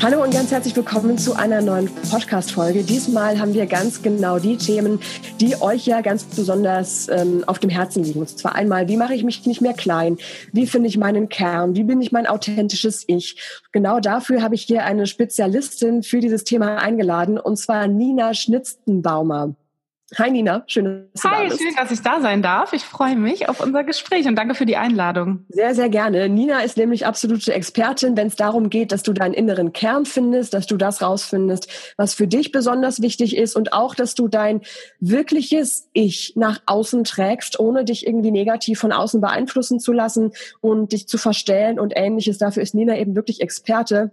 Hallo und ganz herzlich willkommen zu einer neuen Podcast-Folge. Diesmal haben wir ganz genau die Themen, die euch ja ganz besonders ähm, auf dem Herzen liegen. Und zwar einmal, wie mache ich mich nicht mehr klein? Wie finde ich meinen Kern? Wie bin ich mein authentisches Ich? Genau dafür habe ich hier eine Spezialistin für dieses Thema eingeladen, und zwar Nina Schnitztenbaumer. Hi Nina, schön, dass du Hi, da bist. schön, dass ich da sein darf. Ich freue mich auf unser Gespräch und danke für die Einladung. Sehr, sehr gerne. Nina ist nämlich absolute Expertin, wenn es darum geht, dass du deinen inneren Kern findest, dass du das rausfindest, was für dich besonders wichtig ist und auch, dass du dein wirkliches Ich nach außen trägst, ohne dich irgendwie negativ von außen beeinflussen zu lassen und dich zu verstellen und ähnliches. Dafür ist Nina eben wirklich Experte.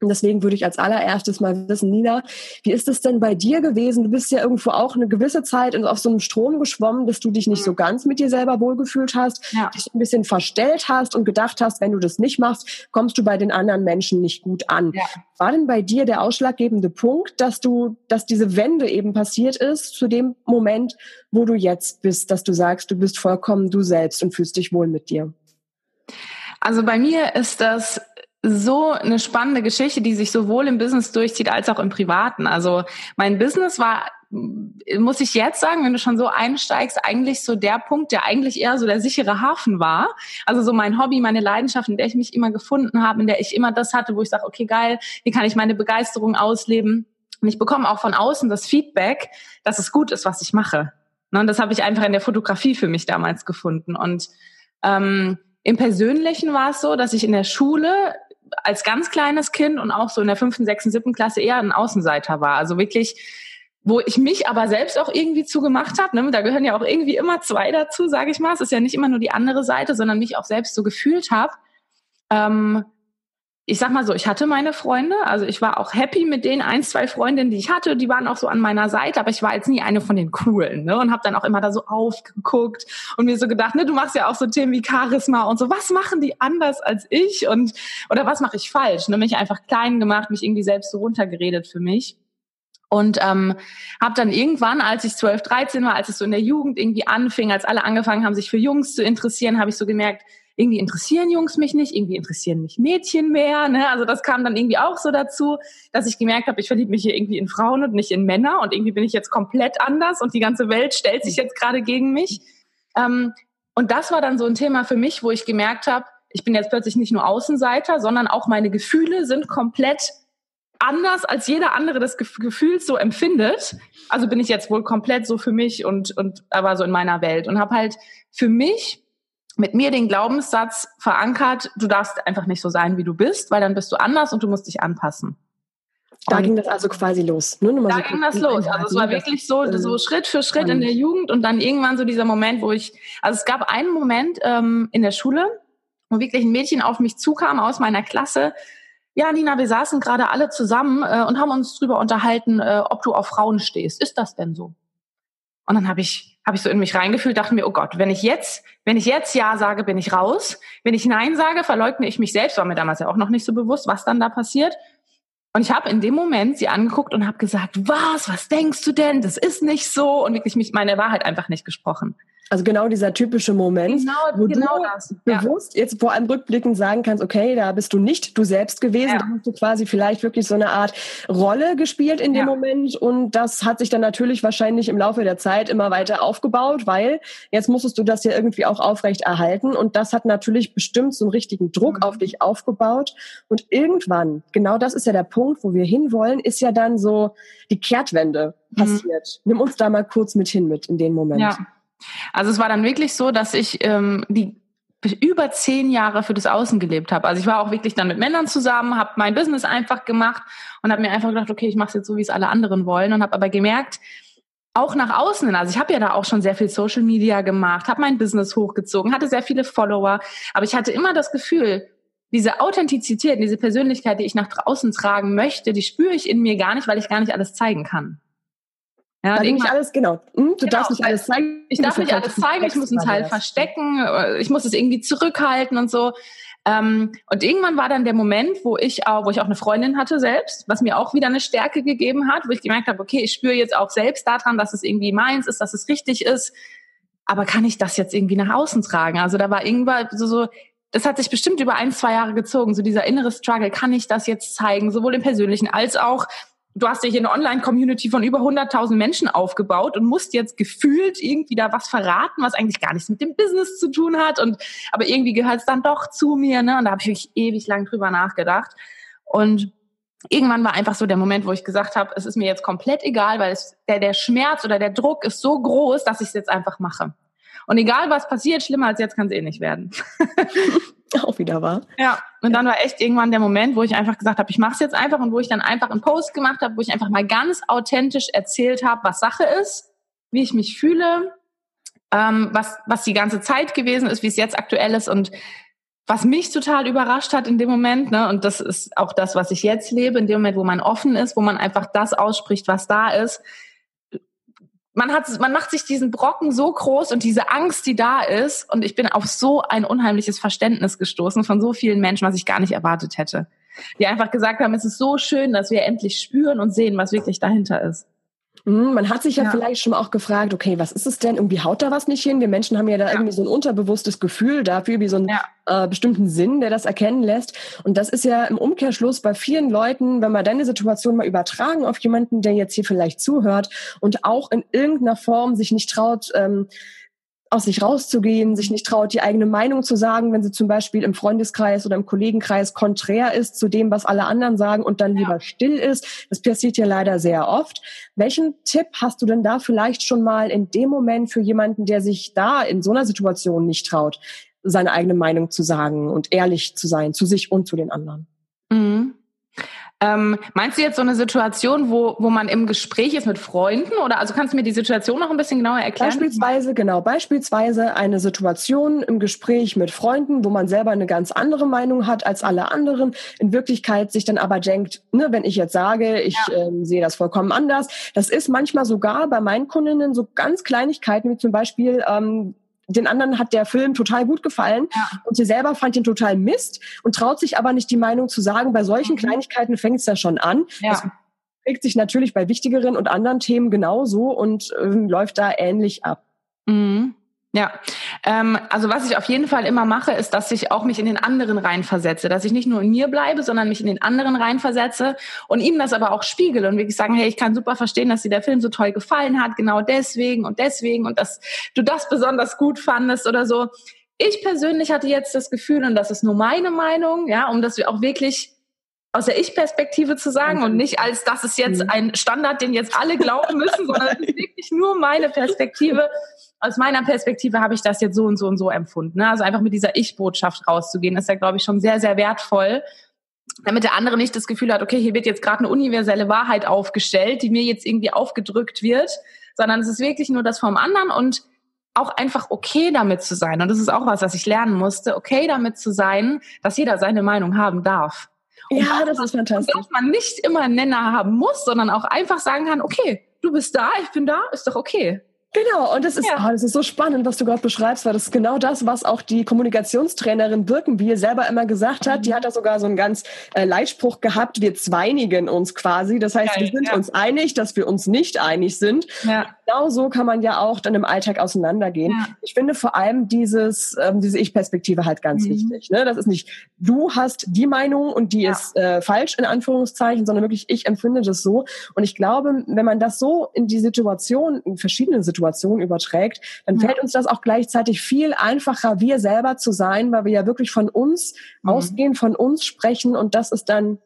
Und deswegen würde ich als allererstes mal wissen, Nina, wie ist es denn bei dir gewesen? Du bist ja irgendwo auch eine gewisse Zeit auf so einem Strom geschwommen, dass du dich nicht so ganz mit dir selber wohlgefühlt hast, ja. dich ein bisschen verstellt hast und gedacht hast, wenn du das nicht machst, kommst du bei den anderen Menschen nicht gut an. Ja. War denn bei dir der ausschlaggebende Punkt, dass du, dass diese Wende eben passiert ist zu dem Moment, wo du jetzt bist, dass du sagst, du bist vollkommen du selbst und fühlst dich wohl mit dir? Also bei mir ist das so eine spannende Geschichte, die sich sowohl im Business durchzieht als auch im Privaten. Also mein Business war, muss ich jetzt sagen, wenn du schon so einsteigst, eigentlich so der Punkt, der eigentlich eher so der sichere Hafen war. Also so mein Hobby, meine Leidenschaft, in der ich mich immer gefunden habe, in der ich immer das hatte, wo ich sage, okay, geil, hier kann ich meine Begeisterung ausleben. Und ich bekomme auch von außen das Feedback, dass es gut ist, was ich mache. Ne, und das habe ich einfach in der Fotografie für mich damals gefunden. Und ähm, im Persönlichen war es so, dass ich in der Schule als ganz kleines Kind und auch so in der fünften, sechsten, siebten Klasse eher ein Außenseiter war. Also wirklich, wo ich mich aber selbst auch irgendwie zugemacht habe. Ne? Da gehören ja auch irgendwie immer zwei dazu, sage ich mal. Es ist ja nicht immer nur die andere Seite, sondern mich auch selbst so gefühlt habe. Ähm, ich sag mal so, ich hatte meine Freunde, also ich war auch happy mit den ein, zwei Freundinnen, die ich hatte, die waren auch so an meiner Seite, aber ich war jetzt nie eine von den coolen, ne? Und habe dann auch immer da so aufgeguckt und mir so gedacht, ne, du machst ja auch so Themen wie Charisma und so, was machen die anders als ich und oder was mache ich falsch? Ne? Mich einfach klein gemacht, mich irgendwie selbst so runtergeredet für mich. Und ähm, habe dann irgendwann, als ich 12, 13 war, als es so in der Jugend irgendwie anfing, als alle angefangen haben, sich für Jungs zu interessieren, habe ich so gemerkt, irgendwie interessieren Jungs mich nicht, irgendwie interessieren mich Mädchen mehr. Ne? Also das kam dann irgendwie auch so dazu, dass ich gemerkt habe, ich verliebe mich hier irgendwie in Frauen und nicht in Männer und irgendwie bin ich jetzt komplett anders und die ganze Welt stellt sich jetzt gerade gegen mich. Ähm, und das war dann so ein Thema für mich, wo ich gemerkt habe, ich bin jetzt plötzlich nicht nur Außenseiter, sondern auch meine Gefühle sind komplett anders, als jeder andere das Gefühl so empfindet. Also bin ich jetzt wohl komplett so für mich und, und aber so in meiner Welt und habe halt für mich mit mir den Glaubenssatz verankert, du darfst einfach nicht so sein, wie du bist, weil dann bist du anders und du musst dich anpassen. Da und ging das also quasi los. Nur da so ging das los. Also es war wirklich so, so Schritt für Schritt in der Jugend und dann irgendwann so dieser Moment, wo ich, also es gab einen Moment ähm, in der Schule, wo wirklich ein Mädchen auf mich zukam aus meiner Klasse. Ja, Nina, wir saßen gerade alle zusammen äh, und haben uns drüber unterhalten, äh, ob du auf Frauen stehst. Ist das denn so? Und dann habe ich habe ich so in mich reingefühlt, dachte mir, oh Gott, wenn ich jetzt, wenn ich jetzt Ja sage, bin ich raus. Wenn ich Nein sage, verleugne ich mich selbst. War mir damals ja auch noch nicht so bewusst, was dann da passiert. Und ich habe in dem Moment sie angeguckt und habe gesagt, was, was denkst du denn? Das ist nicht so. Und wirklich mich meine Wahrheit einfach nicht gesprochen. Also genau dieser typische Moment, genau, wo genau du das. bewusst ja. jetzt vor allem rückblickend sagen kannst, okay, da bist du nicht du selbst gewesen, ja. da hast du quasi vielleicht wirklich so eine Art Rolle gespielt in dem ja. Moment und das hat sich dann natürlich wahrscheinlich im Laufe der Zeit immer weiter aufgebaut, weil jetzt musstest du das ja irgendwie auch aufrecht erhalten und das hat natürlich bestimmt so einen richtigen Druck mhm. auf dich aufgebaut und irgendwann, genau das ist ja der Punkt, wo wir hinwollen, ist ja dann so die Kehrtwende mhm. passiert. Nimm uns da mal kurz mit hin mit in den Moment. Ja. Also es war dann wirklich so, dass ich ähm, die über zehn Jahre für das Außen gelebt habe. Also ich war auch wirklich dann mit Männern zusammen, habe mein Business einfach gemacht und habe mir einfach gedacht, okay, ich mache es jetzt so, wie es alle anderen wollen und habe aber gemerkt, auch nach außen, also ich habe ja da auch schon sehr viel Social Media gemacht, habe mein Business hochgezogen, hatte sehr viele Follower, aber ich hatte immer das Gefühl, diese Authentizität, diese Persönlichkeit, die ich nach draußen tragen möchte, die spüre ich in mir gar nicht, weil ich gar nicht alles zeigen kann. Ja, Weil nicht alles, genau. Hm, du genau, darfst nicht alles zeigen. Ich darf nicht alles zeigen, ich muss einen Teil verstecken, äh, ich muss es irgendwie zurückhalten und so. Ähm, und irgendwann war dann der Moment, wo ich auch, wo ich auch eine Freundin hatte selbst, was mir auch wieder eine Stärke gegeben hat, wo ich gemerkt habe, okay, ich spüre jetzt auch selbst daran, dass es irgendwie meins ist, dass es richtig ist. Aber kann ich das jetzt irgendwie nach außen tragen? Also da war irgendwann so, so das hat sich bestimmt über ein, zwei Jahre gezogen, so dieser innere Struggle, kann ich das jetzt zeigen, sowohl im persönlichen als auch du hast ja hier eine Online-Community von über 100.000 Menschen aufgebaut und musst jetzt gefühlt irgendwie da was verraten, was eigentlich gar nichts mit dem Business zu tun hat. Und aber irgendwie gehört es dann doch zu mir. Ne? Und da habe ich wirklich ewig lang drüber nachgedacht. Und irgendwann war einfach so der Moment, wo ich gesagt habe, es ist mir jetzt komplett egal, weil es, der, der Schmerz oder der Druck ist so groß, dass ich es jetzt einfach mache. Und egal was passiert, schlimmer als jetzt kann es eh nicht werden. Auch wieder wahr. Ja, und dann war echt irgendwann der Moment, wo ich einfach gesagt habe, ich mache es jetzt einfach und wo ich dann einfach einen Post gemacht habe, wo ich einfach mal ganz authentisch erzählt habe, was Sache ist, wie ich mich fühle, ähm, was, was die ganze Zeit gewesen ist, wie es jetzt aktuell ist und was mich total überrascht hat in dem Moment, ne, und das ist auch das, was ich jetzt lebe, in dem Moment, wo man offen ist, wo man einfach das ausspricht, was da ist, man hat, man macht sich diesen Brocken so groß und diese Angst, die da ist. Und ich bin auf so ein unheimliches Verständnis gestoßen von so vielen Menschen, was ich gar nicht erwartet hätte. Die einfach gesagt haben, es ist so schön, dass wir endlich spüren und sehen, was wirklich dahinter ist. Mhm, man hat sich ja, ja, vielleicht schon auch gefragt, okay, was ist es denn? Irgendwie haut da was nicht hin? Wir Menschen haben ja da ja. irgendwie so ein unterbewusstes Gefühl dafür, wie so einen ja. äh, bestimmten Sinn, der das erkennen lässt. Und das ist ja im Umkehrschluss bei vielen Leuten, wenn wir deine Situation mal übertragen auf jemanden, der jetzt hier vielleicht zuhört und auch in irgendeiner Form sich nicht traut, ähm, aus sich rauszugehen, sich nicht traut, die eigene Meinung zu sagen, wenn sie zum Beispiel im Freundeskreis oder im Kollegenkreis konträr ist zu dem, was alle anderen sagen und dann ja. lieber still ist. Das passiert ja leider sehr oft. Welchen Tipp hast du denn da vielleicht schon mal in dem Moment für jemanden, der sich da in so einer Situation nicht traut, seine eigene Meinung zu sagen und ehrlich zu sein zu sich und zu den anderen? Ähm, meinst du jetzt so eine Situation, wo, wo man im Gespräch ist mit Freunden? Oder also kannst du mir die Situation noch ein bisschen genauer erklären? Beispielsweise, genau, beispielsweise eine Situation im Gespräch mit Freunden, wo man selber eine ganz andere Meinung hat als alle anderen, in Wirklichkeit sich dann aber denkt, ne, wenn ich jetzt sage, ich ja. ähm, sehe das vollkommen anders. Das ist manchmal sogar bei meinen Kundinnen so ganz Kleinigkeiten, wie zum Beispiel, ähm, den anderen hat der Film total gut gefallen ja. und sie selber fand ihn total Mist und traut sich aber nicht die Meinung zu sagen. Bei solchen mhm. Kleinigkeiten fängt es ja schon an. Ja. Das prägt sich natürlich bei wichtigeren und anderen Themen genauso und äh, läuft da ähnlich ab. Mhm. Ja, ähm, also was ich auf jeden Fall immer mache, ist, dass ich auch mich in den anderen reinversetze, dass ich nicht nur in mir bleibe, sondern mich in den anderen reinversetze und ihm das aber auch spiegele und wirklich sagen, hey, ich kann super verstehen, dass dir der Film so toll gefallen hat, genau deswegen und deswegen und dass du das besonders gut fandest oder so. Ich persönlich hatte jetzt das Gefühl, und das ist nur meine Meinung, ja, um das auch wirklich aus der Ich-Perspektive zu sagen und nicht als das ist jetzt mhm. ein Standard, den jetzt alle glauben müssen, sondern wirklich nur meine Perspektive aus meiner Perspektive habe ich das jetzt so und so und so empfunden. Ne? Also einfach mit dieser Ich-Botschaft rauszugehen, ist ja, glaube ich, schon sehr, sehr wertvoll, damit der andere nicht das Gefühl hat, okay, hier wird jetzt gerade eine universelle Wahrheit aufgestellt, die mir jetzt irgendwie aufgedrückt wird, sondern es ist wirklich nur das vom anderen und auch einfach okay damit zu sein. Und das ist auch was, was ich lernen musste, okay damit zu sein, dass jeder seine Meinung haben darf. Und ja, das ist fantastisch. Dass man nicht immer einen Nenner haben muss, sondern auch einfach sagen kann, okay, du bist da, ich bin da, ist doch okay. Genau, und das ist, ja. oh, das ist so spannend, was du gerade beschreibst, weil das ist genau das, was auch die Kommunikationstrainerin Birkenbier selber immer gesagt hat. Die hat da sogar so einen ganz äh, Leitspruch gehabt, wir zweinigen uns quasi. Das heißt, Geil, wir sind ja. uns einig, dass wir uns nicht einig sind. Ja. Genau so kann man ja auch dann im Alltag auseinandergehen. Ich finde vor allem dieses, ähm, diese Ich-Perspektive halt ganz mhm. wichtig. Ne? Das ist nicht, du hast die Meinung und die ist äh, falsch in Anführungszeichen, sondern wirklich, ich empfinde das so. Und ich glaube, wenn man das so in die Situation, in verschiedenen Situationen Situation überträgt, dann ja. fällt uns das auch gleichzeitig viel einfacher, wir selber zu sein, weil wir ja wirklich von uns mhm. ausgehen, von uns sprechen und das ist dann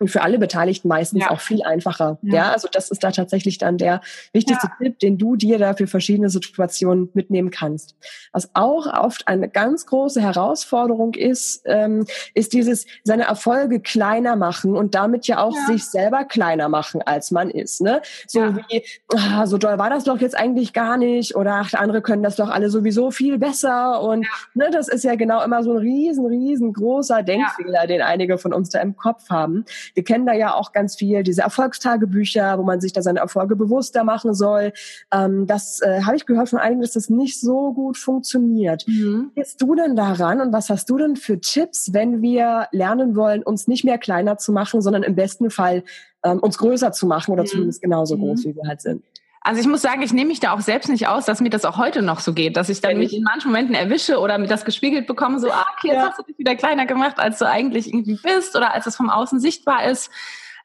und für alle Beteiligten meistens ja. auch viel einfacher. Ja. ja. also das ist da tatsächlich dann der wichtigste ja. Tipp, den du dir da für verschiedene Situationen mitnehmen kannst. Was auch oft eine ganz große Herausforderung ist, ähm, ist dieses seine Erfolge kleiner machen und damit ja auch sich selber kleiner machen, als man ist. Ne? So wie, ah, so doll war das doch jetzt eigentlich gar nicht oder ach, andere können das doch alle sowieso viel besser und ne, das ist ja genau immer so ein riesen, riesengroßer Denkfehler, den einige von uns da im Kopf haben Wir kennen da ja auch ganz viel diese Erfolgstagebücher, wo man sich da seine Erfolge bewusster machen soll. Ähm, das äh, habe ich gehört von einigen, dass das nicht so gut funktioniert. Mhm. Gehst du denn daran und was hast du denn für Tipps, wenn wir lernen wollen, uns nicht mehr kleiner zu machen, sondern im besten Fall ähm, uns größer zu machen oder mhm. zumindest genauso mhm. groß, wie wir halt sind? Also ich muss sagen, ich nehme mich da auch selbst nicht aus, dass mir das auch heute noch so geht, dass ich dann mich in manchen Momenten erwische oder mir das gespiegelt bekomme, so, ah, okay, jetzt ja. hast du dich wieder kleiner gemacht, als du eigentlich irgendwie bist oder als es vom Außen sichtbar ist.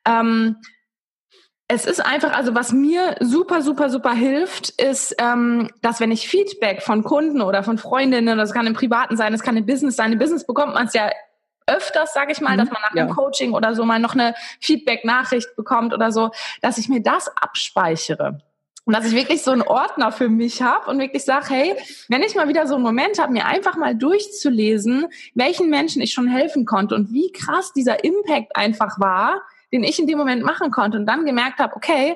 Ähm, es ist einfach, also was mir super, super, super hilft, ist, ähm, dass wenn ich Feedback von Kunden oder von Freundinnen, das kann im Privaten sein, das kann im Business sein, im Business bekommt man es ja öfters, sage ich mal, mhm, dass man nach ja. einem Coaching oder so mal noch eine Feedback-Nachricht bekommt oder so, dass ich mir das abspeichere. Und dass ich wirklich so einen Ordner für mich habe und wirklich sage, hey, wenn ich mal wieder so einen Moment habe, mir einfach mal durchzulesen, welchen Menschen ich schon helfen konnte und wie krass dieser Impact einfach war, den ich in dem Moment machen konnte und dann gemerkt habe, okay,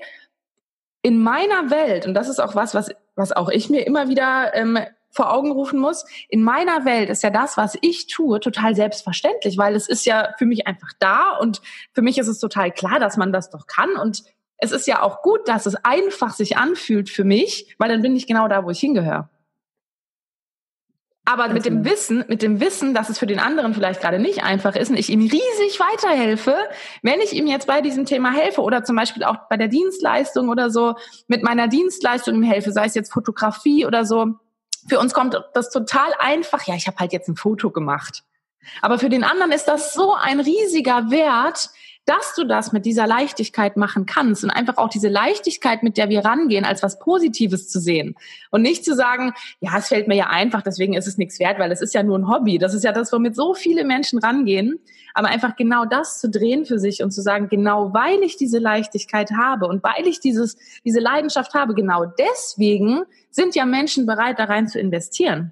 in meiner Welt, und das ist auch was, was, was auch ich mir immer wieder ähm, vor Augen rufen muss, in meiner Welt ist ja das, was ich tue, total selbstverständlich, weil es ist ja für mich einfach da und für mich ist es total klar, dass man das doch kann und es ist ja auch gut, dass es einfach sich anfühlt für mich, weil dann bin ich genau da, wo ich hingehöre. Aber mit dem Wissen, mit dem Wissen, dass es für den anderen vielleicht gerade nicht einfach ist und ich ihm riesig weiterhelfe, wenn ich ihm jetzt bei diesem Thema helfe oder zum Beispiel auch bei der Dienstleistung oder so mit meiner Dienstleistung ihm helfe, sei es jetzt Fotografie oder so. Für uns kommt das total einfach. Ja, ich habe halt jetzt ein Foto gemacht. Aber für den anderen ist das so ein riesiger Wert, dass du das mit dieser Leichtigkeit machen kannst und einfach auch diese Leichtigkeit, mit der wir rangehen, als was Positives zu sehen und nicht zu sagen, ja, es fällt mir ja einfach, deswegen ist es nichts wert, weil es ist ja nur ein Hobby. Das ist ja das, womit so viele Menschen rangehen, aber einfach genau das zu drehen für sich und zu sagen, genau weil ich diese Leichtigkeit habe und weil ich dieses, diese Leidenschaft habe, genau deswegen sind ja Menschen bereit, da rein zu investieren.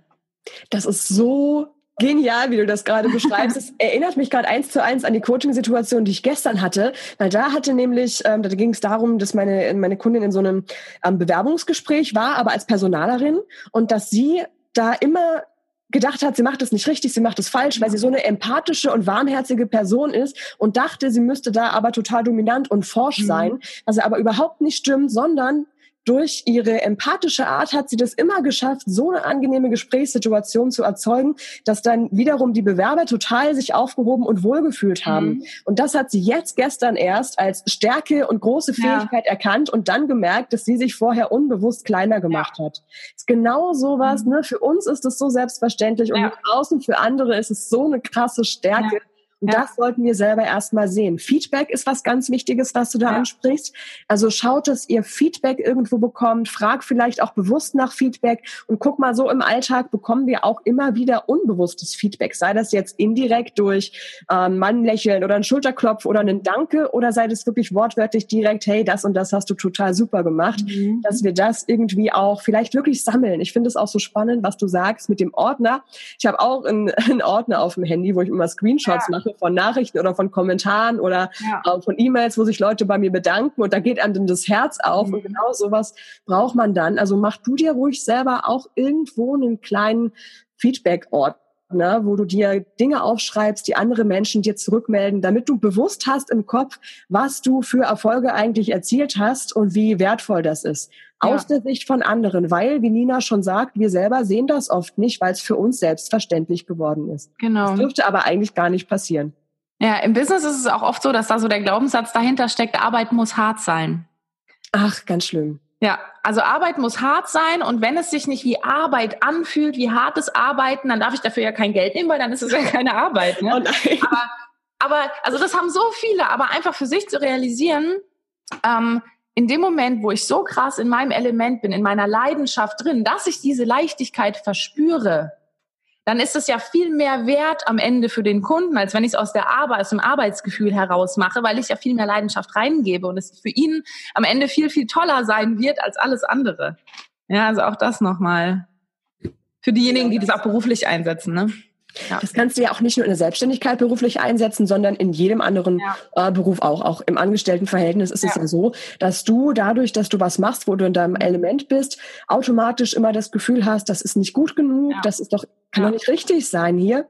Das ist so Genial, wie du das gerade beschreibst. Es erinnert mich gerade eins zu eins an die Coaching-Situation, die ich gestern hatte. Weil da hatte nämlich, ähm, da ging es darum, dass meine, meine Kundin in so einem ähm, Bewerbungsgespräch war, aber als Personalerin und dass sie da immer gedacht hat, sie macht es nicht richtig, sie macht es falsch, weil sie so eine empathische und warmherzige Person ist und dachte, sie müsste da aber total dominant und forsch mhm. sein, was aber überhaupt nicht stimmt, sondern durch ihre empathische Art hat sie das immer geschafft, so eine angenehme Gesprächssituation zu erzeugen, dass dann wiederum die Bewerber total sich aufgehoben und wohlgefühlt haben. Mhm. Und das hat sie jetzt gestern erst als Stärke und große Fähigkeit ja. erkannt und dann gemerkt, dass sie sich vorher unbewusst kleiner gemacht ja. hat. Ist genau sowas, mhm. ne? Für uns ist es so selbstverständlich und ja. außen für andere ist es so eine krasse Stärke. Und ja. das sollten wir selber erstmal sehen. Feedback ist was ganz Wichtiges, was du da ja. ansprichst. Also schaut, dass ihr Feedback irgendwo bekommt. Frag vielleicht auch bewusst nach Feedback. Und guck mal, so im Alltag bekommen wir auch immer wieder unbewusstes Feedback. Sei das jetzt indirekt durch ähm, Mann lächeln oder ein Schulterklopf oder einen Danke oder sei das wirklich wortwörtlich direkt, hey, das und das hast du total super gemacht. Mhm. Dass wir das irgendwie auch vielleicht wirklich sammeln. Ich finde es auch so spannend, was du sagst mit dem Ordner. Ich habe auch einen, einen Ordner auf dem Handy, wo ich immer Screenshots ja. mache Sache von Nachrichten oder von Kommentaren oder ja. äh, von E-Mails, wo sich Leute bei mir bedanken und da geht einem dann das Herz auf mhm. und genau sowas braucht man dann. Also mach du dir ruhig selber auch irgendwo einen kleinen Feedback-Ort Ne, wo du dir Dinge aufschreibst, die andere Menschen dir zurückmelden, damit du bewusst hast im Kopf, was du für Erfolge eigentlich erzielt hast und wie wertvoll das ist. Ja. Aus der Sicht von anderen, weil, wie Nina schon sagt, wir selber sehen das oft nicht, weil es für uns selbstverständlich geworden ist. Genau. Das dürfte aber eigentlich gar nicht passieren. Ja, im Business ist es auch oft so, dass da so der Glaubenssatz dahinter steckt, Arbeit muss hart sein. Ach, ganz schlimm. Ja, also Arbeit muss hart sein und wenn es sich nicht wie Arbeit anfühlt, wie hartes Arbeiten, dann darf ich dafür ja kein Geld nehmen, weil dann ist es ja keine Arbeit. Ne? Oh aber, aber, also das haben so viele, aber einfach für sich zu realisieren, ähm, in dem Moment, wo ich so krass in meinem Element bin, in meiner Leidenschaft drin, dass ich diese Leichtigkeit verspüre, dann ist es ja viel mehr wert am Ende für den Kunden, als wenn ich es aus der Arbeit, aus dem Arbeitsgefühl heraus mache, weil ich ja viel mehr Leidenschaft reingebe und es für ihn am Ende viel, viel toller sein wird als alles andere. Ja, also auch das nochmal für diejenigen, die das auch beruflich einsetzen, ne? Ja. Das kannst du ja auch nicht nur in der Selbstständigkeit beruflich einsetzen, sondern in jedem anderen ja. äh, Beruf auch. Auch im Angestelltenverhältnis ist ja. es ja so, dass du dadurch, dass du was machst, wo du in deinem Element bist, automatisch immer das Gefühl hast, das ist nicht gut genug, das ist doch, kann doch nicht richtig sein hier.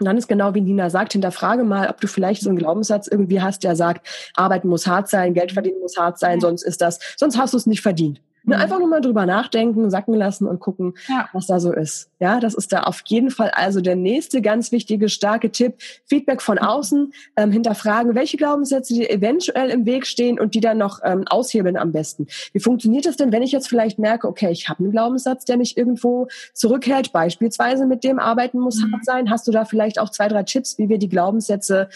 Und dann ist genau wie Nina sagt, hinterfrage mal, ob du vielleicht so einen Glaubenssatz irgendwie hast, der sagt, arbeiten muss hart sein, Geld verdienen muss hart sein, sonst ist das, sonst hast du es nicht verdient. Mhm. Einfach nur mal drüber nachdenken, sacken lassen und gucken, ja. was da so ist. Ja, das ist da auf jeden Fall also der nächste ganz wichtige, starke Tipp. Feedback von mhm. außen, ähm, hinterfragen, welche Glaubenssätze dir eventuell im Weg stehen und die dann noch ähm, aushebeln am besten. Wie funktioniert das denn, wenn ich jetzt vielleicht merke, okay, ich habe einen Glaubenssatz, der mich irgendwo zurückhält, beispielsweise mit dem Arbeiten muss mhm. hart sein. Hast du da vielleicht auch zwei, drei Tipps, wie wir die Glaubenssätze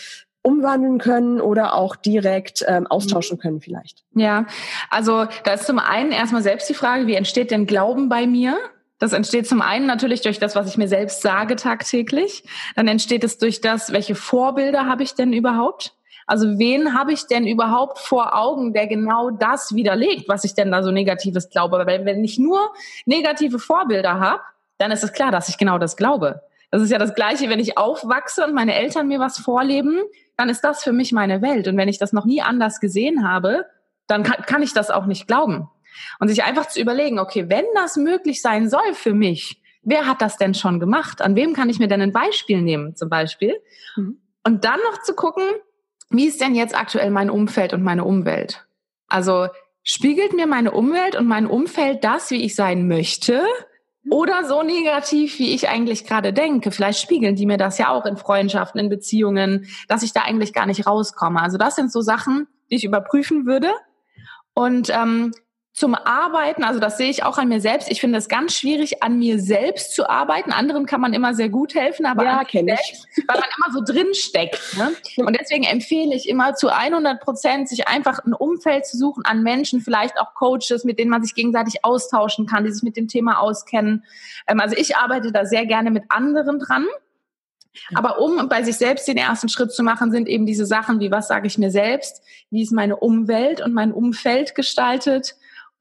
umwandeln können oder auch direkt ähm, austauschen können vielleicht. Ja, also da ist zum einen erstmal selbst die Frage, wie entsteht denn Glauben bei mir? Das entsteht zum einen natürlich durch das, was ich mir selbst sage tagtäglich. Dann entsteht es durch das, welche Vorbilder habe ich denn überhaupt? Also wen habe ich denn überhaupt vor Augen, der genau das widerlegt, was ich denn da so Negatives glaube? Weil wenn ich nur negative Vorbilder habe, dann ist es klar, dass ich genau das glaube. Das ist ja das Gleiche, wenn ich aufwachse und meine Eltern mir was vorleben, dann ist das für mich meine Welt. Und wenn ich das noch nie anders gesehen habe, dann kann, kann ich das auch nicht glauben. Und sich einfach zu überlegen, okay, wenn das möglich sein soll für mich, wer hat das denn schon gemacht? An wem kann ich mir denn ein Beispiel nehmen, zum Beispiel? Mhm. Und dann noch zu gucken, wie ist denn jetzt aktuell mein Umfeld und meine Umwelt? Also spiegelt mir meine Umwelt und mein Umfeld das, wie ich sein möchte? Oder so negativ, wie ich eigentlich gerade denke. Vielleicht spiegeln die mir das ja auch in Freundschaften, in Beziehungen, dass ich da eigentlich gar nicht rauskomme. Also das sind so Sachen, die ich überprüfen würde. Und ähm, zum Arbeiten, also das sehe ich auch an mir selbst. Ich finde es ganz schwierig, an mir selbst zu arbeiten. Anderen kann man immer sehr gut helfen, aber ja, kenne ich. weil man immer so drin steckt. Ne? Und deswegen empfehle ich immer zu 100 Prozent, sich einfach ein Umfeld zu suchen an Menschen, vielleicht auch Coaches, mit denen man sich gegenseitig austauschen kann, die sich mit dem Thema auskennen. Ähm, also ich arbeite da sehr gerne mit anderen dran. Aber um bei sich selbst den ersten Schritt zu machen, sind eben diese Sachen wie, was sage ich mir selbst, wie ist meine Umwelt und mein Umfeld gestaltet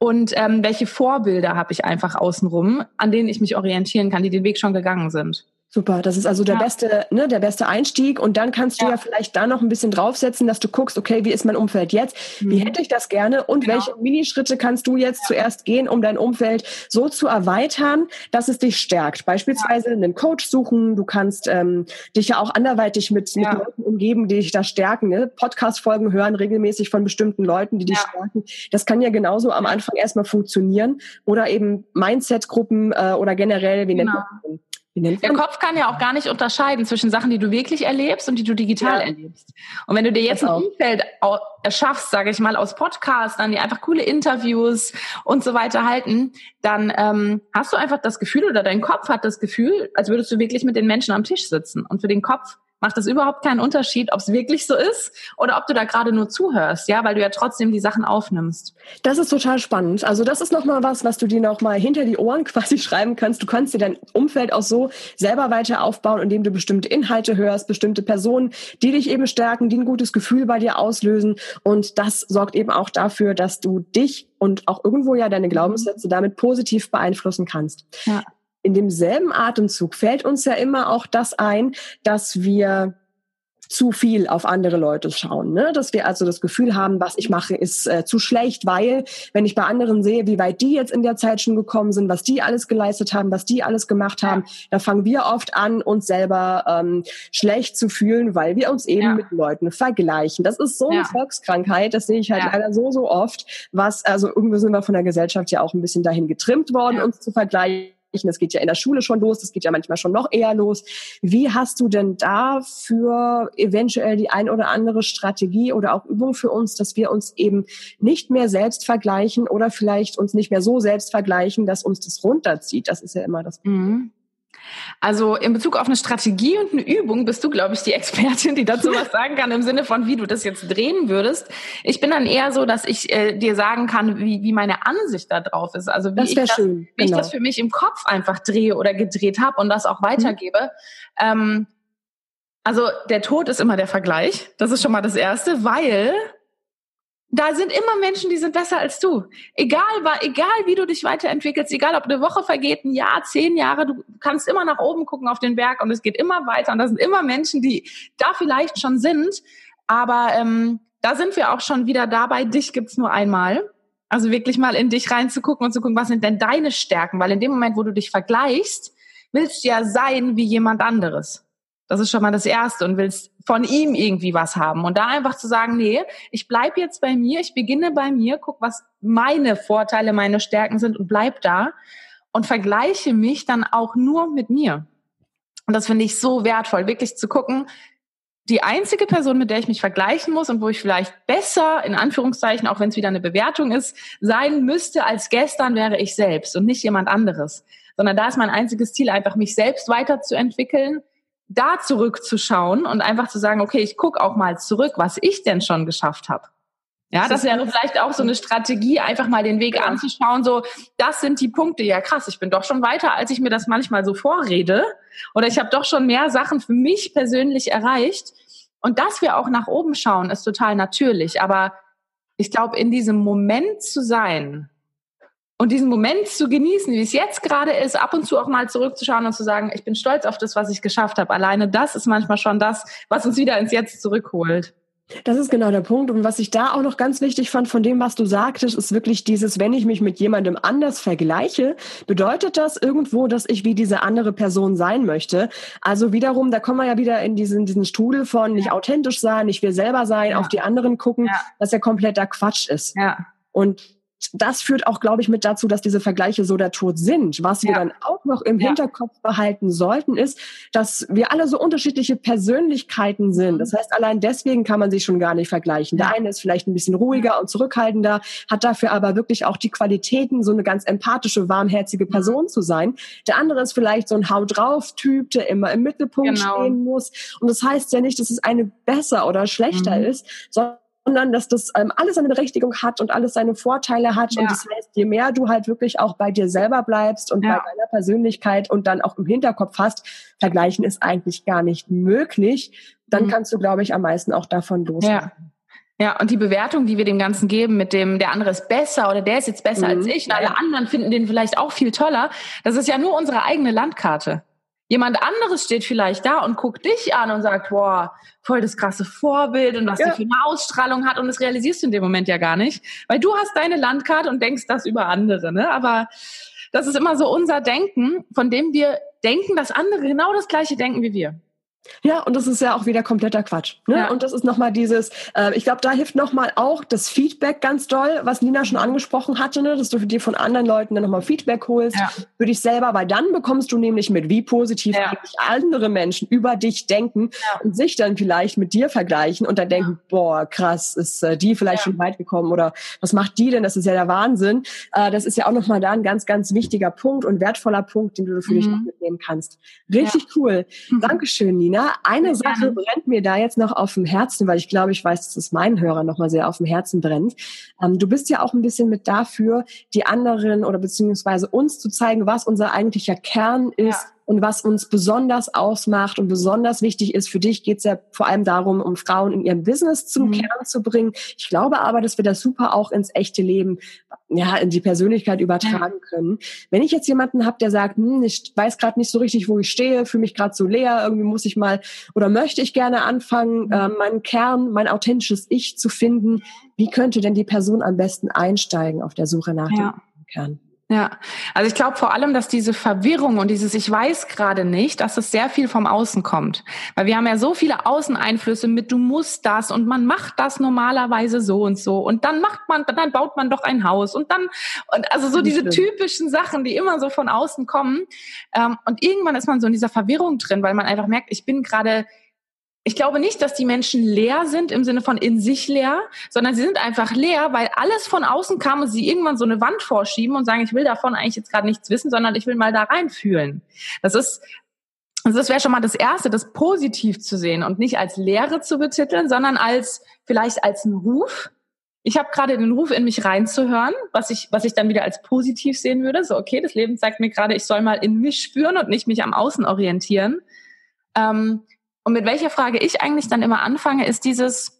und ähm, welche Vorbilder habe ich einfach außenrum, an denen ich mich orientieren kann, die den Weg schon gegangen sind. Super, das ist also der ja. beste, ne, der beste Einstieg. Und dann kannst du ja. ja. vielleicht da noch ein bisschen draufsetzen, dass du guckst, okay, wie ist mein Umfeld jetzt? Mhm. Wie hätte ich das gerne? Und genau. welche Minischritte kannst du jetzt ja. zuerst gehen, um dein Umfeld so zu erweitern, dass es dich stärkt? Beispielsweise einen Coach suchen. Du kannst ähm, dich ja auch anderweitig mit, mit Leuten umgeben, die dich da stärken. Ne? Podcast-Folgen hören regelmäßig von bestimmten Leuten, die dich stärken. Das kann ja genauso am Anfang erstmal funktionieren. Oder eben Mindset-Gruppen äh, oder generell, wie genau. nennt man der Kopf kann ja auch gar nicht unterscheiden zwischen Sachen, die du wirklich erlebst und die du digital ja. erlebst. Und wenn du dir jetzt ein Umfeld erschaffst, sage ich mal, aus Podcastern, die einfach coole Interviews und so weiter halten, dann ähm, hast du einfach das Gefühl oder dein Kopf hat das Gefühl, als würdest du wirklich mit den Menschen am Tisch sitzen. Und für den Kopf macht es überhaupt keinen Unterschied, ob es wirklich so ist oder ob du da gerade nur zuhörst, ja, weil du ja trotzdem die Sachen aufnimmst. Das ist total spannend. Also das ist nochmal was, was du dir nochmal hinter die Ohren quasi schreiben kannst. Du kannst dir dein Umfeld auch so selber weiter aufbauen, indem du bestimmte Inhalte hörst, bestimmte Personen, die dich eben stärken, die ein gutes Gefühl bei dir auslösen. Und das sorgt eben auch dafür, dass du dich und auch irgendwo ja deine Glaubenssätze damit positiv beeinflussen kannst. Ja in demselben Atemzug fällt uns ja immer auch das ein, dass wir zu viel auf andere Leute schauen, ne? dass wir also das Gefühl haben, was ich mache, ist äh, zu schlecht, weil wenn ich bei anderen sehe, wie weit die jetzt in der Zeit schon gekommen sind, was die alles geleistet haben, was die alles gemacht haben, ja. da fangen wir oft an, uns selber ähm, schlecht zu fühlen, weil wir uns eben ja. mit Leuten vergleichen. Das ist so eine ja. Volkskrankheit, das sehe ich halt leider so, so oft, was, also irgendwie sind wir von der Gesellschaft ja auch ein bisschen dahin getrimmt worden, uns zu vergleichen das geht ja in der Schule schon los, das geht ja manchmal schon noch eher los. Wie hast du denn dafür eventuell die ein oder andere Strategie oder auch Übung für uns, dass wir uns eben nicht mehr selbst vergleichen oder vielleicht uns nicht mehr so selbst vergleichen, dass uns das runterzieht? Das ist ja immer das. Mhm. Also in Bezug auf eine Strategie und eine Übung bist du, glaube ich, die Expertin, die dazu was sagen kann im Sinne von, wie du das jetzt drehen würdest. Ich bin dann eher so, dass ich äh, dir sagen kann, wie, wie meine Ansicht da drauf ist. Also wie, ich, das, schön, wie genau. ich das für mich im Kopf einfach drehe oder gedreht habe und das auch weitergebe. Mhm. Ähm, also der Tod ist immer der Vergleich. Das ist schon mal das Erste, weil da sind immer Menschen, die sind besser als du. Egal, egal wie du dich weiterentwickelst, egal ob eine Woche vergeht, ein Jahr, zehn Jahre, du kannst immer nach oben gucken auf den Berg und es geht immer weiter. Und da sind immer Menschen, die da vielleicht schon sind. Aber ähm, da sind wir auch schon wieder dabei, dich gibt's nur einmal. Also wirklich mal in dich reinzugucken und zu gucken, was sind denn deine Stärken? Weil in dem Moment, wo du dich vergleichst, willst du ja sein wie jemand anderes. Das ist schon mal das Erste und willst von ihm irgendwie was haben. Und da einfach zu sagen, nee, ich bleib jetzt bei mir, ich beginne bei mir, guck, was meine Vorteile, meine Stärken sind und bleib da und vergleiche mich dann auch nur mit mir. Und das finde ich so wertvoll, wirklich zu gucken, die einzige Person, mit der ich mich vergleichen muss und wo ich vielleicht besser, in Anführungszeichen, auch wenn es wieder eine Bewertung ist, sein müsste als gestern, wäre ich selbst und nicht jemand anderes. Sondern da ist mein einziges Ziel, einfach mich selbst weiterzuentwickeln, da zurückzuschauen und einfach zu sagen, okay, ich gucke auch mal zurück, was ich denn schon geschafft habe. Ja, das wäre vielleicht auch so eine Strategie, einfach mal den Weg ja. anzuschauen, so, das sind die Punkte. Ja, krass, ich bin doch schon weiter, als ich mir das manchmal so vorrede. Oder ich habe doch schon mehr Sachen für mich persönlich erreicht. Und dass wir auch nach oben schauen, ist total natürlich. Aber ich glaube, in diesem Moment zu sein und diesen Moment zu genießen, wie es jetzt gerade ist, ab und zu auch mal zurückzuschauen und zu sagen, ich bin stolz auf das, was ich geschafft habe. Alleine das ist manchmal schon das, was uns wieder ins Jetzt zurückholt. Das ist genau der Punkt. Und was ich da auch noch ganz wichtig fand von dem, was du sagtest, ist wirklich dieses, wenn ich mich mit jemandem anders vergleiche, bedeutet das irgendwo, dass ich wie diese andere Person sein möchte. Also wiederum, da kommen wir ja wieder in diesen, diesen Strudel von nicht authentisch sein, nicht wir selber sein, ja. auf die anderen gucken, ja. was ja kompletter Quatsch ist. Ja. Und das führt auch, glaube ich, mit dazu, dass diese Vergleiche so der Tod sind. Was wir dann auch noch im ja. Hinterkopf behalten sollten, ist, dass wir alle so unterschiedliche Persönlichkeiten sind. Das heißt, allein deswegen kann man sich schon gar nicht vergleichen. Der eine ist vielleicht ein bisschen ruhiger und zurückhaltender, hat dafür aber wirklich auch die Qualitäten, so eine ganz empathische, warmherzige Person zu sein. Der andere ist vielleicht so ein Haut drauf Typ, der immer im Mittelpunkt genau. stehen muss. Und das heißt ja nicht, dass es eine besser oder schlechter mhm. ist, sondern sondern dass das ähm, alles seine Berechtigung hat und alles seine Vorteile hat. Ja. Und das heißt, je mehr du halt wirklich auch bei dir selber bleibst und ja. bei deiner Persönlichkeit und dann auch im Hinterkopf hast, vergleichen ist eigentlich gar nicht möglich, dann mhm. kannst du, glaube ich, am meisten auch davon loslassen. Ja. Ja, und die Bewertung, die wir dem Ganzen geben, mit dem, der andere ist besser oder der ist jetzt besser mhm. als ich und alle anderen finden den vielleicht auch viel toller, das ist ja nur unsere eigene Landkarte. Jemand anderes steht vielleicht da und guckt dich an und sagt, boah, voll das krasse Vorbild und was ja. die für eine Ausstrahlung hat und das realisierst du in dem Moment ja gar nicht, weil du hast deine Landkarte und denkst das über andere, ne? Aber das ist immer so unser Denken, von dem wir denken, dass andere genau das gleiche denken wie wir. Ja, und das ist ja auch wieder kompletter Quatsch. Ne? Ja. Und das ist nochmal dieses, äh, ich glaube, da hilft nochmal auch das Feedback ganz doll, was Nina schon angesprochen hatte, ne? dass du dir von anderen Leuten dann nochmal Feedback holst ja. für dich selber, weil dann bekommst du nämlich mit, wie positiv ja. andere Menschen über dich denken und sich dann vielleicht mit dir vergleichen und dann denken, boah, krass, ist äh, die vielleicht schon weit gekommen oder was macht die denn? Das ist ja der Wahnsinn. Äh, das ist ja auch nochmal da ein ganz, ganz wichtiger Punkt und wertvoller Punkt, den du für mhm. dich mitnehmen kannst. Richtig cool. Mhm. Dankeschön, Nina. Nina. Eine Sehr Sache brennt mir da jetzt noch auf dem Herzen, weil ich glaube, ich weiß, dass es meinen Hörern nochmal sehr auf dem Herzen brennt. Ähm, du bist ja auch ein bisschen mit dafür, die anderen oder beziehungsweise uns zu zeigen, was unser eigentlicher Kern ist. Ja und was uns besonders ausmacht und besonders wichtig ist. Für dich geht es ja vor allem darum, um Frauen in ihrem Business zum mhm. Kern zu bringen. Ich glaube aber, dass wir das super auch ins echte Leben, ja, in die Persönlichkeit übertragen ja. können. Wenn ich jetzt jemanden habe, der sagt, hm, ich weiß gerade nicht so richtig, wo ich stehe, fühle mich gerade so leer, irgendwie muss ich mal oder möchte ich gerne anfangen, mhm. äh, meinen Kern, mein authentisches Ich zu finden. Wie könnte denn die Person am besten einsteigen auf der Suche nach ja. dem Kern? Ja, also ich glaube vor allem, dass diese Verwirrung und dieses Ich weiß gerade nicht, dass es sehr viel vom Außen kommt. Weil wir haben ja so viele Außeneinflüsse mit du musst das und man macht das normalerweise so und so und dann macht man, dann baut man doch ein Haus und dann, und also so diese typischen Sachen, die immer so von außen kommen. Ähm, und irgendwann ist man so in dieser Verwirrung drin, weil man einfach merkt, ich bin gerade ich glaube nicht, dass die Menschen leer sind im Sinne von in sich leer, sondern sie sind einfach leer, weil alles von außen kam und sie irgendwann so eine Wand vorschieben und sagen, ich will davon eigentlich jetzt gerade nichts wissen, sondern ich will mal da reinfühlen. Das ist also das wäre schon mal das Erste, das positiv zu sehen und nicht als Lehre zu betiteln, sondern als vielleicht als einen Ruf. Ich habe gerade den Ruf in mich reinzuhören, was ich, was ich dann wieder als positiv sehen würde. So, okay, das Leben zeigt mir gerade, ich soll mal in mich spüren und nicht mich am Außen orientieren. Ähm, und mit welcher Frage ich eigentlich dann immer anfange, ist dieses,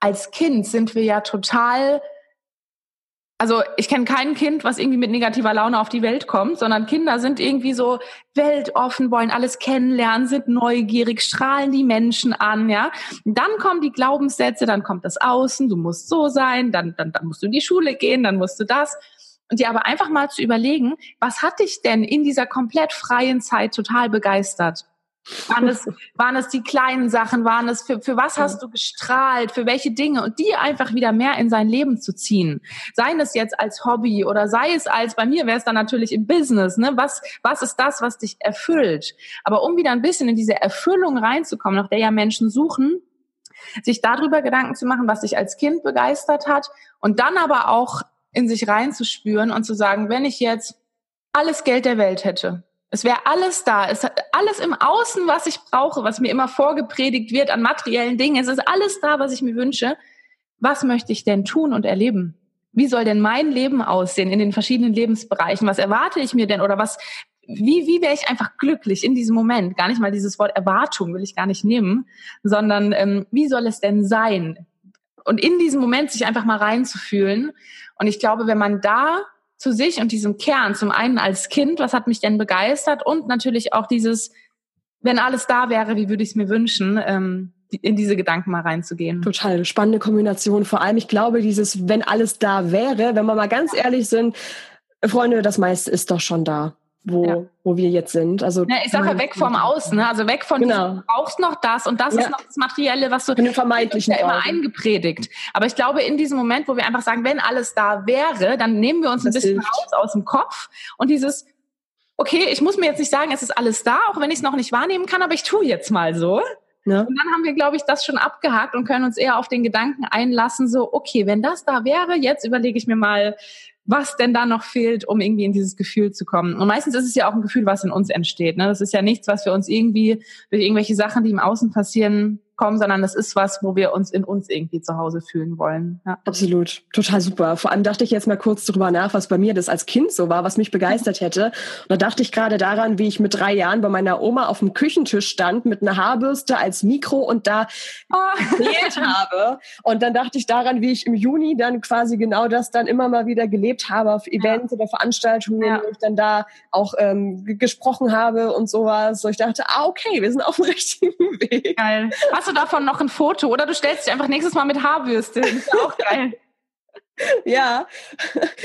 als Kind sind wir ja total, also ich kenne kein Kind, was irgendwie mit negativer Laune auf die Welt kommt, sondern Kinder sind irgendwie so weltoffen, wollen alles kennenlernen, sind neugierig, strahlen die Menschen an, ja. Dann kommen die Glaubenssätze, dann kommt das Außen, du musst so sein, dann, dann, dann musst du in die Schule gehen, dann musst du das. Und dir aber einfach mal zu überlegen, was hat dich denn in dieser komplett freien Zeit total begeistert? Waren es, waren es die kleinen Sachen? Waren es, für, für was hast du gestrahlt? Für welche Dinge? Und die einfach wieder mehr in sein Leben zu ziehen. Seien es jetzt als Hobby oder sei es als, bei mir wäre es dann natürlich im Business, ne? Was, was ist das, was dich erfüllt? Aber um wieder ein bisschen in diese Erfüllung reinzukommen, nach der ja Menschen suchen, sich darüber Gedanken zu machen, was dich als Kind begeistert hat und dann aber auch in sich reinzuspüren und zu sagen, wenn ich jetzt alles Geld der Welt hätte, es wäre alles da. Es hat alles im Außen, was ich brauche, was mir immer vorgepredigt wird an materiellen Dingen. Es ist alles da, was ich mir wünsche. Was möchte ich denn tun und erleben? Wie soll denn mein Leben aussehen in den verschiedenen Lebensbereichen? Was erwarte ich mir denn oder was, wie, wie wäre ich einfach glücklich in diesem Moment? Gar nicht mal dieses Wort Erwartung will ich gar nicht nehmen, sondern ähm, wie soll es denn sein? Und in diesem Moment sich einfach mal reinzufühlen. Und ich glaube, wenn man da zu sich und diesem Kern, zum einen als Kind, was hat mich denn begeistert und natürlich auch dieses, wenn alles da wäre, wie würde ich es mir wünschen, ähm, in diese Gedanken mal reinzugehen. Total spannende Kombination. Vor allem, ich glaube, dieses, wenn alles da wäre, wenn wir mal ganz ehrlich sind, Freunde, das meiste ist doch schon da wo, ja. wo wir jetzt sind. Also ja, ich sage ja weg vom Außen, ne? also weg von genau. diesem, du brauchst noch das und das ja. ist noch das Materielle, was du von den vermeintlichen ja immer eingepredigt. Aber ich glaube, in diesem Moment, wo wir einfach sagen, wenn alles da wäre, dann nehmen wir uns das ein bisschen hilft. raus aus dem Kopf und dieses okay, ich muss mir jetzt nicht sagen, es ist alles da, auch wenn ich es noch nicht wahrnehmen kann, aber ich tue jetzt mal so. Ja. Und dann haben wir, glaube ich, das schon abgehakt und können uns eher auf den Gedanken einlassen, so, okay, wenn das da wäre, jetzt überlege ich mir mal, was denn da noch fehlt, um irgendwie in dieses Gefühl zu kommen. Und meistens ist es ja auch ein Gefühl, was in uns entsteht. Ne? Das ist ja nichts, was wir uns irgendwie durch irgendwelche Sachen, die im Außen passieren, kommen, sondern das ist was, wo wir uns in uns irgendwie zu Hause fühlen wollen. Ja. Absolut, total super. Vor allem dachte ich jetzt mal kurz darüber nach, was bei mir das als Kind so war, was mich begeistert hätte. Und da dachte ich gerade daran, wie ich mit drei Jahren bei meiner Oma auf dem Küchentisch stand mit einer Haarbürste als Mikro und da oh. habe. Und dann dachte ich daran, wie ich im Juni dann quasi genau das dann immer mal wieder gelebt habe auf Events ja. oder Veranstaltungen, ja. wo ich dann da auch ähm, gesprochen habe und sowas. So ich dachte, ah okay, wir sind auf dem richtigen Weg. Geil. Was Hast du davon noch ein Foto oder du stellst dich einfach nächstes Mal mit Haarbürste. Das ist auch geil. Ja,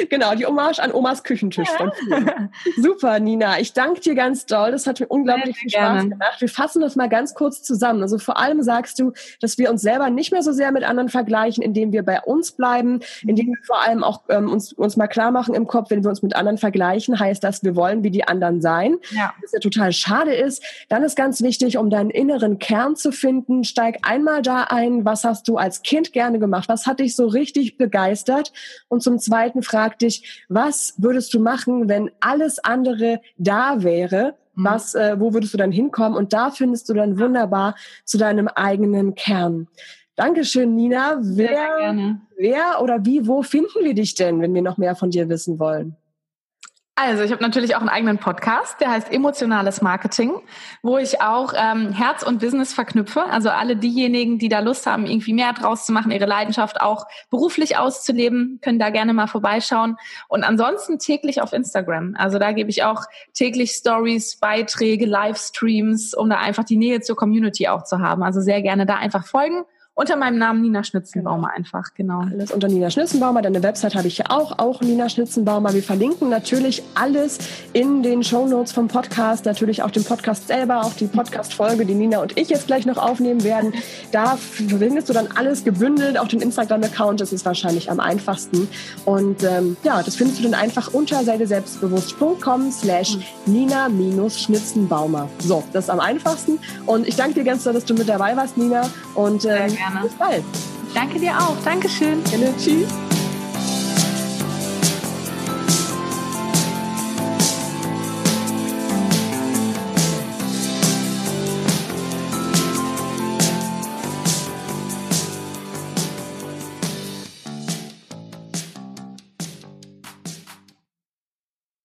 genau, die Hommage an Omas Küchentisch. Ja. Super, Nina. Ich danke dir ganz doll. Das hat mir unglaublich viel Spaß gerne. gemacht. Wir fassen das mal ganz kurz zusammen. Also vor allem sagst du, dass wir uns selber nicht mehr so sehr mit anderen vergleichen, indem wir bei uns bleiben, indem wir vor allem auch ähm, uns, uns mal klar machen im Kopf, wenn wir uns mit anderen vergleichen, heißt das, wir wollen wie die anderen sein. Ja. Was ja total schade ist. Dann ist ganz wichtig, um deinen inneren Kern zu finden, steig einmal da ein, was hast du als Kind gerne gemacht? Was hat dich so richtig begeistert? Verändert? Und zum Zweiten frag dich, was würdest du machen, wenn alles andere da wäre? Mhm. Was, äh, wo würdest du dann hinkommen? Und da findest du dann wunderbar zu deinem eigenen Kern. Dankeschön, Nina. Wer, wer oder wie, wo finden wir dich denn, wenn wir noch mehr von dir wissen wollen? Also, ich habe natürlich auch einen eigenen Podcast, der heißt Emotionales Marketing, wo ich auch ähm, Herz und Business verknüpfe. Also alle diejenigen, die da Lust haben, irgendwie mehr draus zu machen, ihre Leidenschaft auch beruflich auszuleben, können da gerne mal vorbeischauen. Und ansonsten täglich auf Instagram. Also da gebe ich auch täglich Stories, Beiträge, Livestreams, um da einfach die Nähe zur Community auch zu haben. Also sehr gerne da einfach folgen unter meinem Namen Nina Schnitzenbaumer genau. einfach, genau. Alles unter Nina Schnitzenbaumer. Deine Website habe ich ja auch, auch Nina Schnitzenbaumer. Wir verlinken natürlich alles in den Show Notes vom Podcast, natürlich auch den Podcast selber, auch die Podcast-Folge, die Nina und ich jetzt gleich noch aufnehmen werden. Da findest du dann alles gebündelt, auch den Instagram-Account, das ist wahrscheinlich am einfachsten. Und ähm, ja, das findest du dann einfach unter seideselbstbewusst.com slash Nina-Schnitzenbaumer. So, das ist am einfachsten. Und ich danke dir ganz doll, dass du mit dabei warst, Nina. Und ähm, gerne. Bis bald. Danke dir auch. Dankeschön. Gerne. Tschüss.